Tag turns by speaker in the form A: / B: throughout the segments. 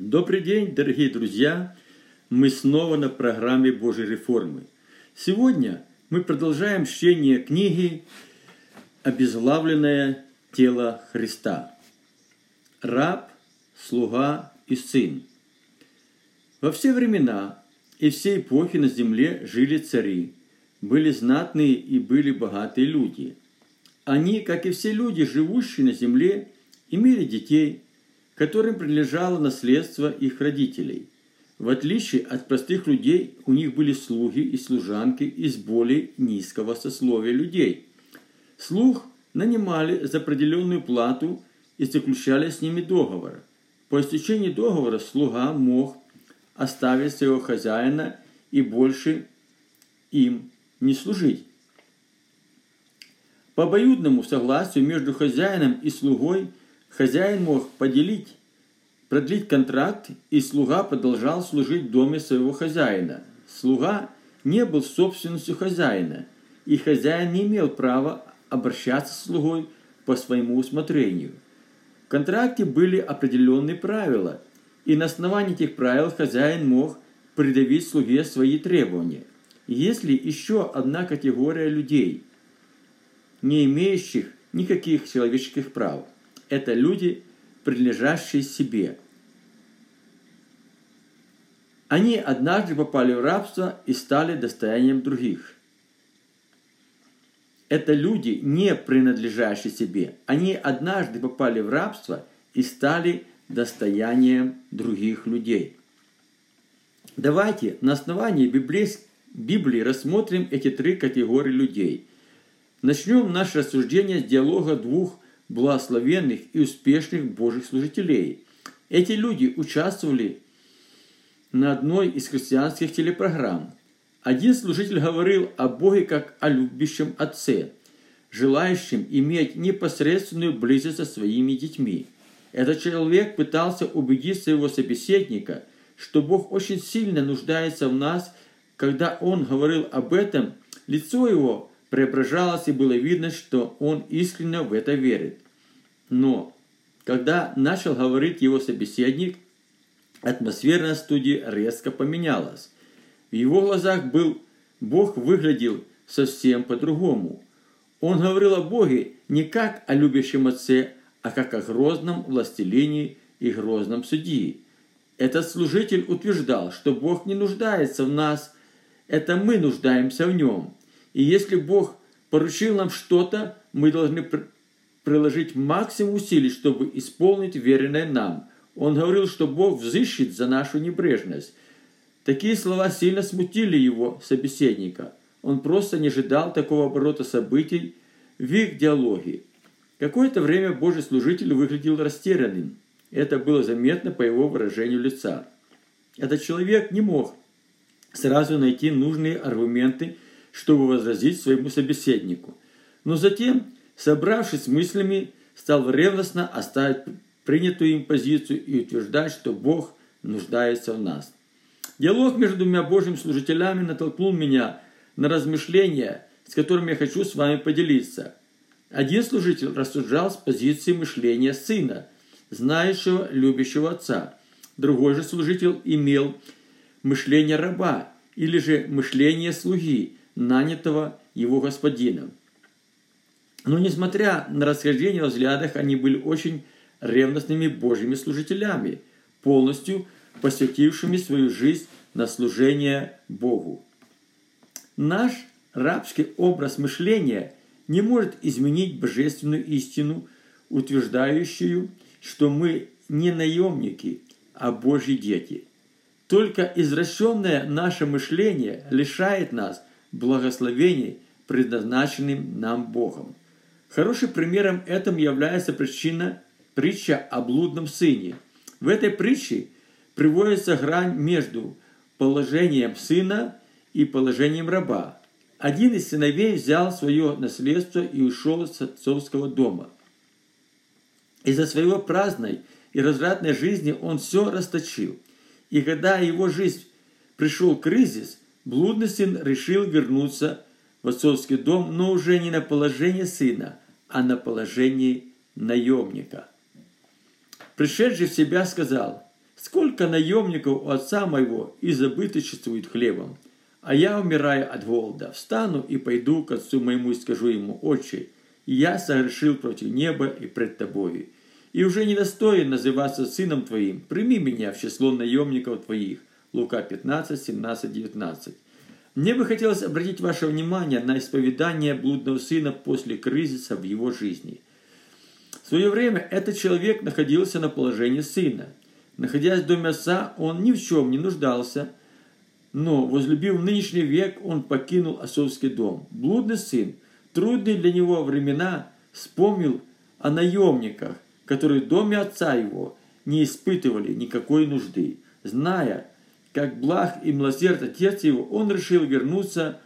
A: Добрый день, дорогие друзья! Мы снова на программе Божьей реформы. Сегодня мы продолжаем чтение книги «Обезглавленное тело Христа». Раб, слуга и сын. Во все времена и все эпохи на земле жили цари, были знатные и были богатые люди. Они, как и все люди, живущие на земле, имели детей – которым принадлежало наследство их родителей. В отличие от простых людей, у них были слуги и служанки из более низкого сословия людей. Слуг нанимали за определенную плату и заключали с ними договор. По истечении договора слуга мог оставить своего хозяина и больше им не служить. По обоюдному согласию между хозяином и слугой – Хозяин мог поделить, продлить контракт, и слуга продолжал служить в доме своего хозяина. Слуга не был собственностью хозяина, и хозяин не имел права обращаться с слугой по своему усмотрению. В контракте были определенные правила, и на основании этих правил хозяин мог предъявить слуге свои требования. Если еще одна категория людей, не имеющих никаких человеческих прав – это люди, принадлежащие себе. Они однажды попали в рабство и стали достоянием других. Это люди, не принадлежащие себе. Они однажды попали в рабство и стали достоянием других людей. Давайте на основании Библии рассмотрим эти три категории людей. Начнем наше рассуждение с диалога двух благословенных и успешных Божьих служителей. Эти люди участвовали на одной из христианских телепрограмм. Один служитель говорил о Боге как о любящем отце, желающем иметь непосредственную близость со своими детьми. Этот человек пытался убедить своего собеседника, что Бог очень сильно нуждается в нас. Когда он говорил об этом, лицо его преображалось, и было видно, что он искренне в это верит. Но когда начал говорить его собеседник, атмосфера на студии резко поменялась. В его глазах был Бог выглядел совсем по-другому. Он говорил о Боге не как о любящем отце, а как о грозном властелине и грозном судьи. Этот служитель утверждал, что Бог не нуждается в нас, это мы нуждаемся в нем. И если Бог поручил нам что-то, мы должны приложить максимум усилий, чтобы исполнить веренное нам. Он говорил, что Бог взыщет за нашу небрежность. Такие слова сильно смутили его собеседника. Он просто не ожидал такого оборота событий в их диалоге. Какое-то время Божий служитель выглядел растерянным. Это было заметно по его выражению лица. Этот человек не мог сразу найти нужные аргументы, чтобы возразить своему собеседнику. Но затем собравшись мыслями, стал ревностно оставить принятую им позицию и утверждать, что Бог нуждается в нас. Диалог между двумя Божьими служителями натолкнул меня на размышления, с которыми я хочу с вами поделиться. Один служитель рассуждал с позиции мышления сына, знающего, любящего отца. Другой же служитель имел мышление раба или же мышление слуги, нанятого его господином. Но несмотря на расхождение в взглядах, они были очень ревностными Божьими служителями, полностью посвятившими свою жизнь на служение Богу. Наш рабский образ мышления не может изменить божественную истину, утверждающую, что мы не наемники, а Божьи дети. Только извращенное наше мышление лишает нас благословений, предназначенным нам Богом. Хорошим примером этому является причина притча о блудном сыне. В этой притче приводится грань между положением сына и положением раба. Один из сыновей взял свое наследство и ушел с отцовского дома. Из-за своего праздной и развратной жизни он все расточил. И когда его жизнь пришел кризис, блудный сын решил вернуться в отцовский дом, но уже не на положение сына, а на положении наемника. Пришедший в себя сказал, Сколько наемников у отца моего и забыточествует хлебом. А я умираю от голода. Встану и пойду к отцу моему и скажу ему, «Отче, я согрешил против неба и пред тобою, и уже недостоин называться сыном твоим. Прими меня в число наемников твоих». Лука 15, 17, 19. Мне бы хотелось обратить ваше внимание на исповедание блудного сына после кризиса в его жизни. В свое время этот человек находился на положении сына – Находясь в доме отца, он ни в чем не нуждался, но, возлюбив нынешний век, он покинул отцовский дом. Блудный сын, трудные для него времена, вспомнил о наемниках, которые в доме отца его не испытывали никакой нужды. Зная, как благ и милосерд отец его, он решил вернуться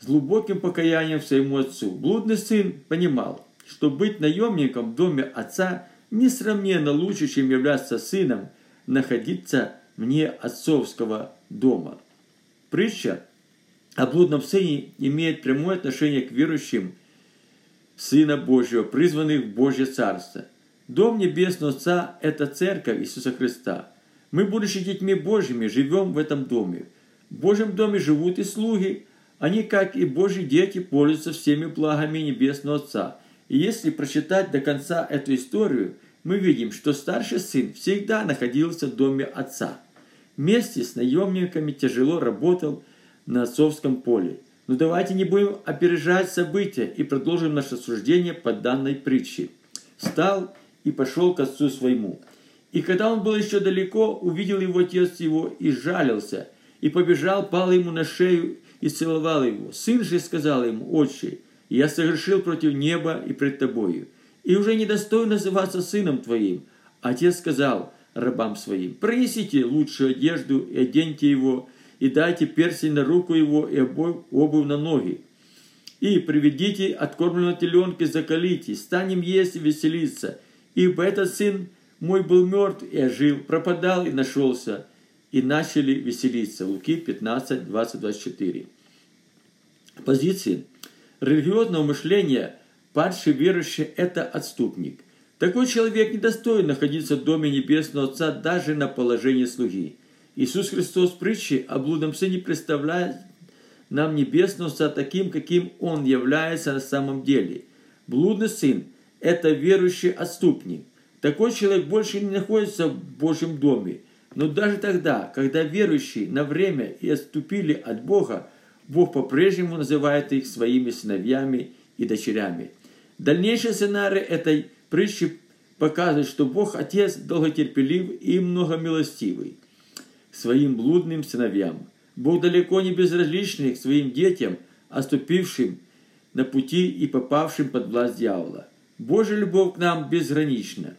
A: с глубоким покаянием своему отцу. Блудный сын понимал, что быть наемником в доме отца несравненно лучше, чем являться сыном, находиться вне отцовского дома. Притча о блудном сыне имеет прямое отношение к верующим Сына Божьего, призванных в Божье Царство. Дом Небесного Отца – это Церковь Иисуса Христа. Мы, будучи детьми Божьими, живем в этом доме. В Божьем доме живут и слуги. Они, как и Божьи дети, пользуются всеми благами Небесного Отца. И если прочитать до конца эту историю, мы видим, что старший сын всегда находился в доме отца. Вместе с наемниками тяжело работал на отцовском поле. Но давайте не будем опережать события и продолжим наше суждение по данной притче. Встал и пошел к отцу своему. И когда он был еще далеко, увидел его отец его и жалился, и побежал, пал ему на шею и целовал его. Сын же сказал ему, «Отче, я согрешил против неба и пред тобою, и уже недостоин называться сыном твоим. Отец сказал рабам своим, принесите лучшую одежду и оденьте его, и дайте перстень на руку его и обувь на ноги. И приведите откормленного теленка, закалите, станем есть и веселиться. Ибо этот сын мой был мертв и ожил, пропадал и нашелся. И начали веселиться. Луки 15, 20, 24. Позиции религиозного мышления – Падший верующий – это отступник. Такой человек не достоин находиться в Доме Небесного Отца даже на положении слуги. Иисус Христос в притче о блудном сыне представляет нам Небесного Отца таким, каким Он является на самом деле. Блудный сын – это верующий отступник. Такой человек больше не находится в Божьем доме. Но даже тогда, когда верующие на время и отступили от Бога, Бог по-прежнему называет их своими сыновьями и дочерями – Дальнейший сценарий этой притчи показывает, что Бог Отец долготерпелив и многомилостивый своим блудным сыновьям. Бог далеко не безразличный к своим детям, оступившим на пути и попавшим под власть дьявола. Божья любовь к нам безгранична.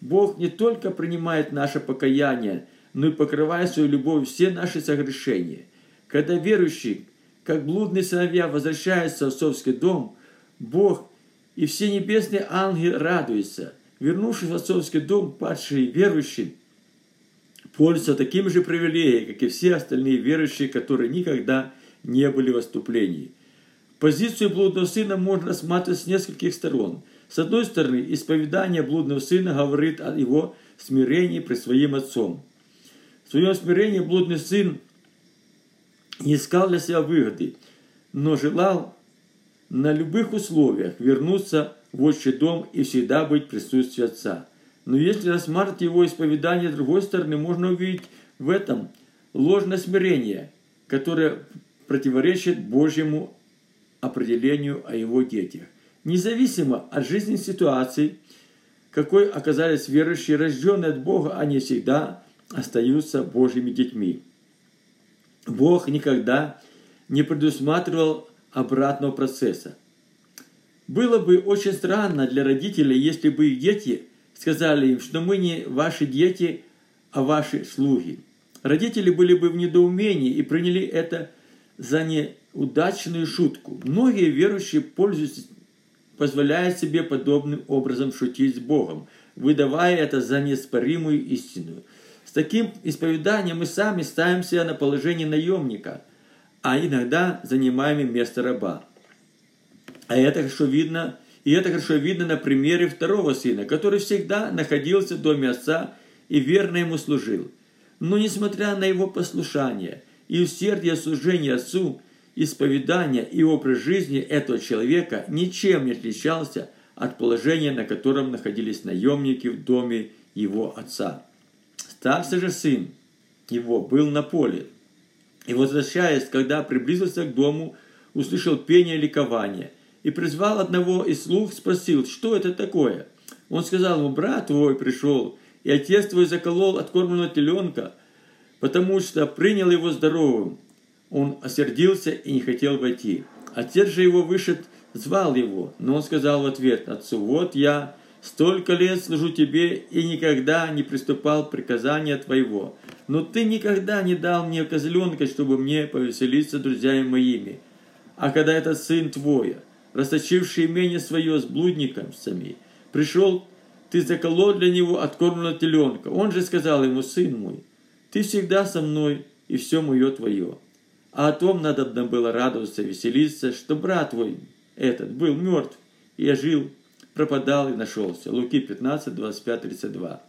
A: Бог не только принимает наше покаяние, но и покрывает свою любовь все наши согрешения. Когда верующий, как блудные сыновья, возвращаются в отцовский дом, Бог и все небесные ангелы радуются. Вернувшись в отцовский дом, падшие верующие пользуются таким же привилегией, как и все остальные верующие, которые никогда не были в выступлении. Позицию блудного сына можно рассматривать с нескольких сторон. С одной стороны, исповедание блудного сына говорит о его смирении при своим отцом. В своем смирении блудный сын не искал для себя выгоды, но желал на любых условиях вернуться в отчий дом и всегда быть в присутствии Отца. Но если рассматривать его исповедание с другой стороны, можно увидеть в этом ложное смирение, которое противоречит Божьему определению о его детях. Независимо от жизненной ситуации, какой оказались верующие, рожденные от Бога, они всегда остаются Божьими детьми. Бог никогда не предусматривал обратного процесса. Было бы очень странно для родителей, если бы их дети сказали им, что мы не ваши дети, а ваши слуги. Родители были бы в недоумении и приняли это за неудачную шутку. Многие верующие пользуются, позволяют себе подобным образом шутить с Богом, выдавая это за неоспоримую истину. С таким исповеданием мы сами ставим себя на положение наемника – а иногда занимаем место раба. А это хорошо видно, и это хорошо видно на примере второго сына, который всегда находился в доме отца и верно ему служил. Но несмотря на его послушание и усердие служения отцу, исповедание и образ жизни этого человека ничем не отличался от положения, на котором находились наемники в доме его отца. Старший же сын его был на поле. И возвращаясь, когда приблизился к дому, услышал пение ликования и призвал одного из слуг, спросил, что это такое. Он сказал ему, брат твой пришел, и отец твой заколол откормленного теленка, потому что принял его здоровым. Он осердился и не хотел войти. Отец же его вышед, звал его, но он сказал в ответ, отцу, вот я столько лет служу тебе и никогда не приступал приказания твоего. Но ты никогда не дал мне козленка, чтобы мне повеселиться друзьями моими. А когда этот сын твой, расточивший имение свое с блудниками, пришел, ты заколол для него откормленного теленка. Он же сказал ему, сын мой, ты всегда со мной, и все мое твое. А о том надо было радоваться, веселиться, что брат твой этот был мертв, и жил, пропадал и нашелся. Луки 15, 25, 32.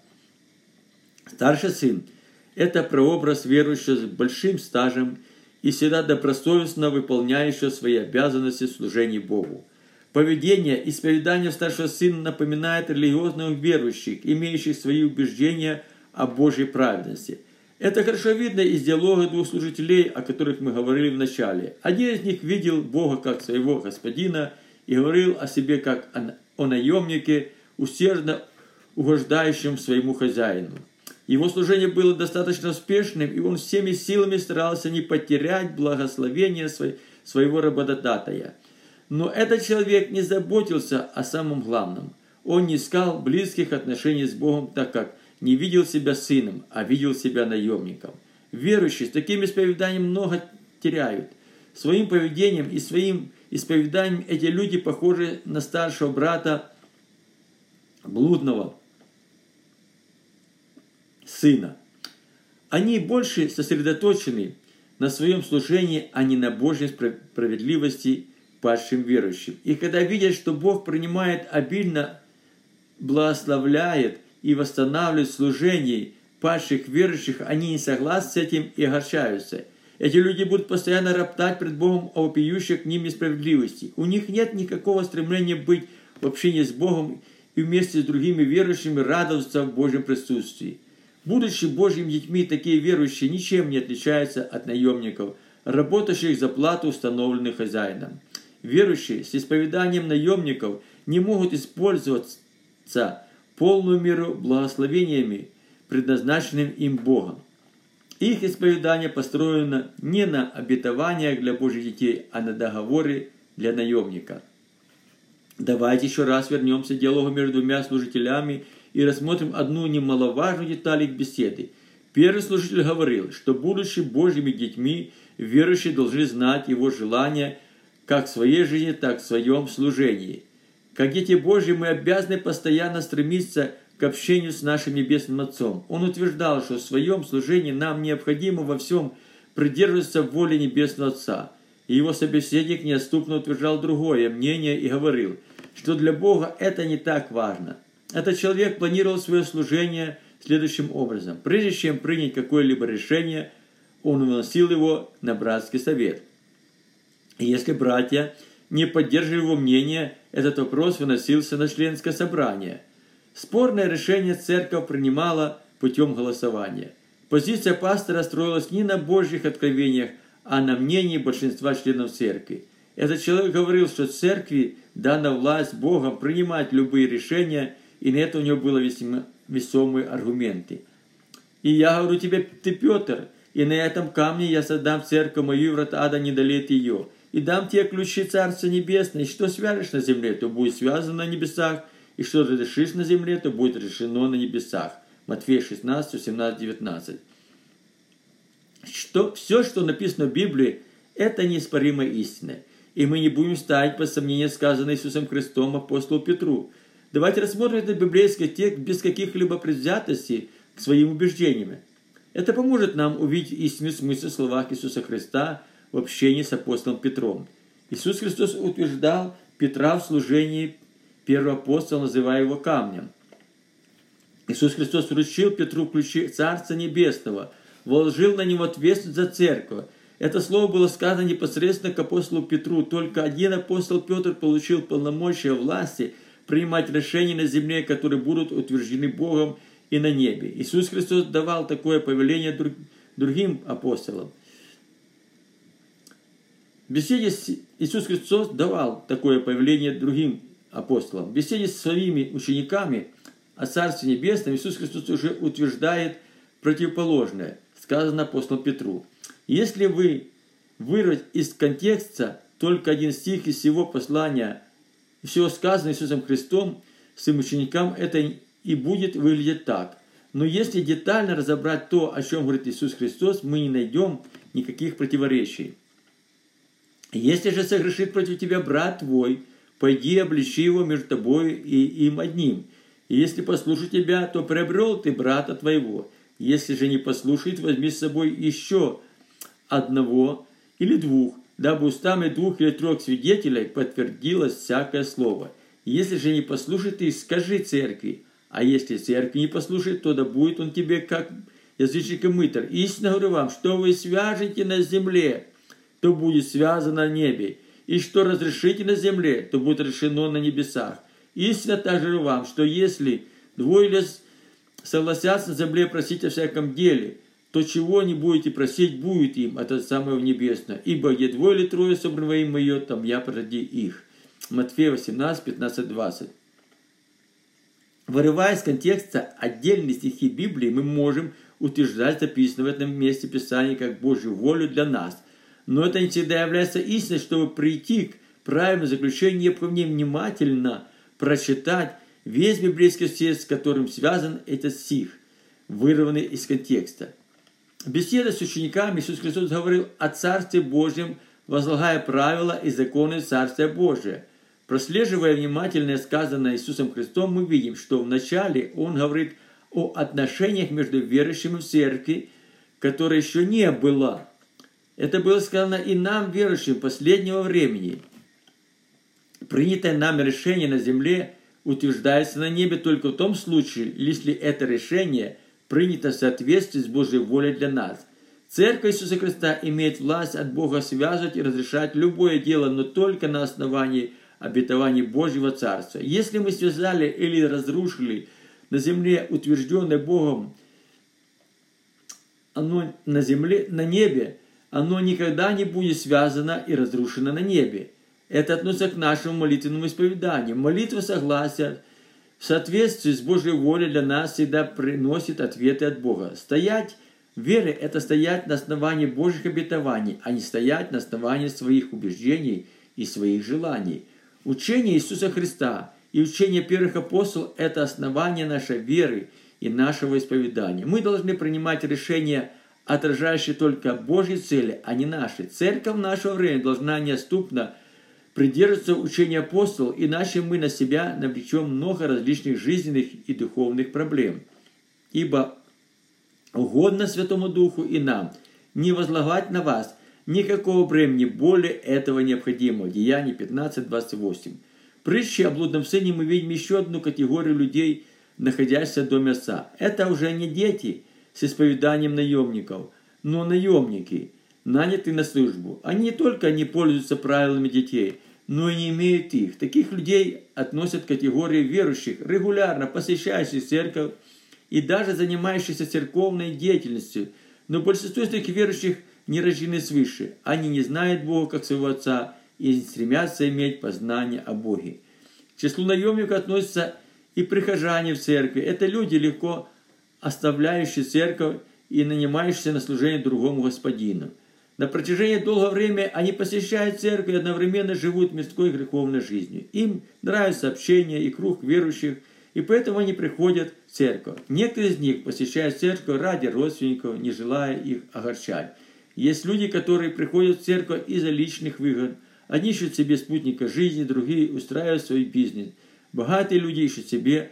A: Старший сын – это прообраз верующего с большим стажем и всегда добросовестно выполняющего свои обязанности в Богу. Поведение и исповедание старшего сына напоминает религиозных верующих, имеющих свои убеждения о Божьей праведности. Это хорошо видно из диалога двух служителей, о которых мы говорили в начале. Один из них видел Бога как своего господина и говорил о себе как о наемнике, усердно угождающем своему хозяину. Его служение было достаточно успешным, и он всеми силами старался не потерять благословение своего работодателя. Но этот человек не заботился о самом главном. Он не искал близких отношений с Богом, так как не видел себя сыном, а видел себя наемником. Верующие с таким исповеданием много теряют. Своим поведением и своим исповеданием эти люди похожи на старшего брата блудного сына. Они больше сосредоточены на своем служении, а не на Божьей справедливости падшим верующим. И когда видят, что Бог принимает обильно, благословляет и восстанавливает служение падших верующих, они не согласны с этим и огорчаются – эти люди будут постоянно роптать пред Богом о вопиющей к ним несправедливости. У них нет никакого стремления быть в общении с Богом и вместе с другими верующими радоваться в Божьем присутствии. Будучи Божьими детьми, такие верующие ничем не отличаются от наемников, работающих за плату, установленную хозяином. Верующие с исповеданием наемников не могут использоваться полную меру благословениями, предназначенным им Богом. Их исповедание построено не на обетованиях для Божьих детей, а на договоры для наемника. Давайте еще раз вернемся к диалогу между двумя служителями и рассмотрим одну немаловажную деталь их беседы. Первый служитель говорил, что будучи Божьими детьми, верующие должны знать его желания как в своей жизни, так и в своем служении. Как дети Божьи мы обязаны постоянно стремиться к общению с нашим Небесным Отцом. Он утверждал, что в своем служении нам необходимо во всем придерживаться воли Небесного Отца. И его собеседник неоступно утверждал другое мнение и говорил, что для Бога это не так важно. Этот человек планировал свое служение следующим образом. Прежде чем принять какое-либо решение, он выносил его на братский совет. И если братья не поддерживали его мнение, этот вопрос выносился на членское собрание – Спорное решение церковь принимала путем голосования. Позиция пастора строилась не на Божьих откровениях, а на мнении большинства членов церкви. Этот человек говорил, что церкви дана власть Богом принимать любые решения, и на это у него были весомые аргументы. «И я говорю тебе, ты Петр, и на этом камне я создам церковь мою, и врат ада не долет ее, и дам тебе ключи Царства Небесного, и что свяжешь на земле, то будет связано на небесах, и что разрешишь на земле, то будет решено на небесах. Матфея 16, 17, 19. Что, все, что написано в Библии, это неоспоримая истина. И мы не будем ставить под сомнение сказанное Иисусом Христом апостолу Петру. Давайте рассмотрим этот библейский текст без каких-либо предвзятостей к своим убеждениям. Это поможет нам увидеть истинный смысл в словах Иисуса Христа в общении с апостолом Петром. Иисус Христос утверждал Петра в служении первый апостол, называя его камнем. Иисус Христос вручил Петру ключи Царства Небесного, вложил на него ответственность за церковь. Это слово было сказано непосредственно к апостолу Петру. Только один апостол Петр получил полномочия власти принимать решения на земле, которые будут утверждены Богом и на небе. Иисус Христос давал такое повеление другим апостолам. Беседе с Иисус Христос давал такое повеление другим апостолам. В беседе с своими учениками о Царстве Небесном Иисус Христос уже утверждает противоположное, сказано апостолу Петру. Если вы вырвать из контекста только один стих из всего послания, всего сказанного Иисусом Христом, своим ученикам это и будет выглядеть так. Но если детально разобрать то, о чем говорит Иисус Христос, мы не найдем никаких противоречий. Если же согрешит против тебя брат твой, пойди обличи его между тобой и им одним. И если послушает тебя, то приобрел ты брата твоего. Если же не послушает, возьми с собой еще одного или двух, дабы устами двух или трех свидетелей подтвердилось всякое слово. Если же не послушает их, скажи церкви. А если церкви не послушает, то да будет он тебе как язычник и мытарь. Истинно говорю вам, что вы свяжете на земле, то будет связано на небе. И что разрешите на земле, то будет решено на небесах. Истинно также вам, что если двое или согласятся на земле просить о всяком деле, то чего не будете просить, будет им это самое небесное. Ибо где двое или трое собраны во имя мое, там я поради их. Матфея 18, 15, 20. Вырывая из контекста отдельные стихи Библии, мы можем утверждать записанное в этом месте Писания как Божью волю для нас. Но это не всегда является истиной, чтобы прийти к правильному заключению, необходимо внимательно прочитать весь библейский текст, с которым связан этот стих, вырванный из контекста. Беседа с учениками Иисус Христос говорил о Царстве Божьем, возлагая правила и законы Царствия Божия. Прослеживая внимательно сказанное Иисусом Христом, мы видим, что вначале Он говорит о отношениях между верующими в церкви, которая еще не была. Это было сказано и нам, верующим последнего времени. Принятое нами решение на земле утверждается на небе только в том случае, если это решение принято в соответствии с Божьей волей для нас. Церковь Иисуса Христа имеет власть от Бога связывать и разрешать любое дело, но только на основании обетований Божьего Царства. Если мы связали или разрушили на земле утвержденное Богом, оно на земле, на небе, оно никогда не будет связано и разрушено на небе. Это относится к нашему молитвенному исповеданию. Молитва согласия в соответствии с Божьей волей для нас всегда приносит ответы от Бога. Стоять в вере – это стоять на основании Божьих обетований, а не стоять на основании своих убеждений и своих желаний. Учение Иисуса Христа и учение первых апостолов – это основание нашей веры и нашего исповедания. Мы должны принимать решения, отражающие только Божьи цели, а не наши. Церковь нашего времени должна неоступно – придерживаться учения апостолов, иначе мы на себя навлечем много различных жизненных и духовных проблем. Ибо угодно Святому Духу и нам не возлагать на вас никакого бремени более этого необходимого. Деяние 15.28. Притчи о блудном сыне мы видим еще одну категорию людей, находящихся в доме отца. Это уже не дети с исповеданием наемников, но наемники, нанятые на службу. Они не только не пользуются правилами детей – но и не имеют их. Таких людей относят к категории верующих, регулярно посещающих церковь и даже занимающихся церковной деятельностью. Но большинство из таких верующих не рождены свыше. Они не знают Бога как своего Отца и стремятся иметь познание о Боге. К числу наемников относятся и прихожане в церкви. Это люди, легко оставляющие церковь и нанимающиеся на служение другому господину – на протяжении долгого времени они посещают церковь и одновременно живут мирской греховной жизнью. Им нравится общение и круг верующих, и поэтому они приходят в церковь. Некоторые из них посещают церковь ради родственников, не желая их огорчать. Есть люди, которые приходят в церковь из-за личных выгод. Одни ищут себе спутника жизни, другие устраивают свой бизнес. Богатые люди ищут себе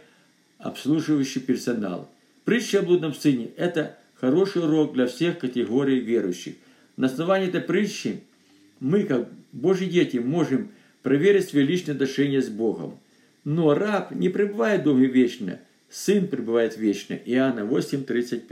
A: обслуживающий персонал. Притча о блудном сыне – это хороший урок для всех категорий верующих. На основании этой притчи мы, как Божьи дети, можем проверить свои личные отношения с Богом. Но раб не пребывает в доме вечно. Сын пребывает вечно. Иоанна 8, 35.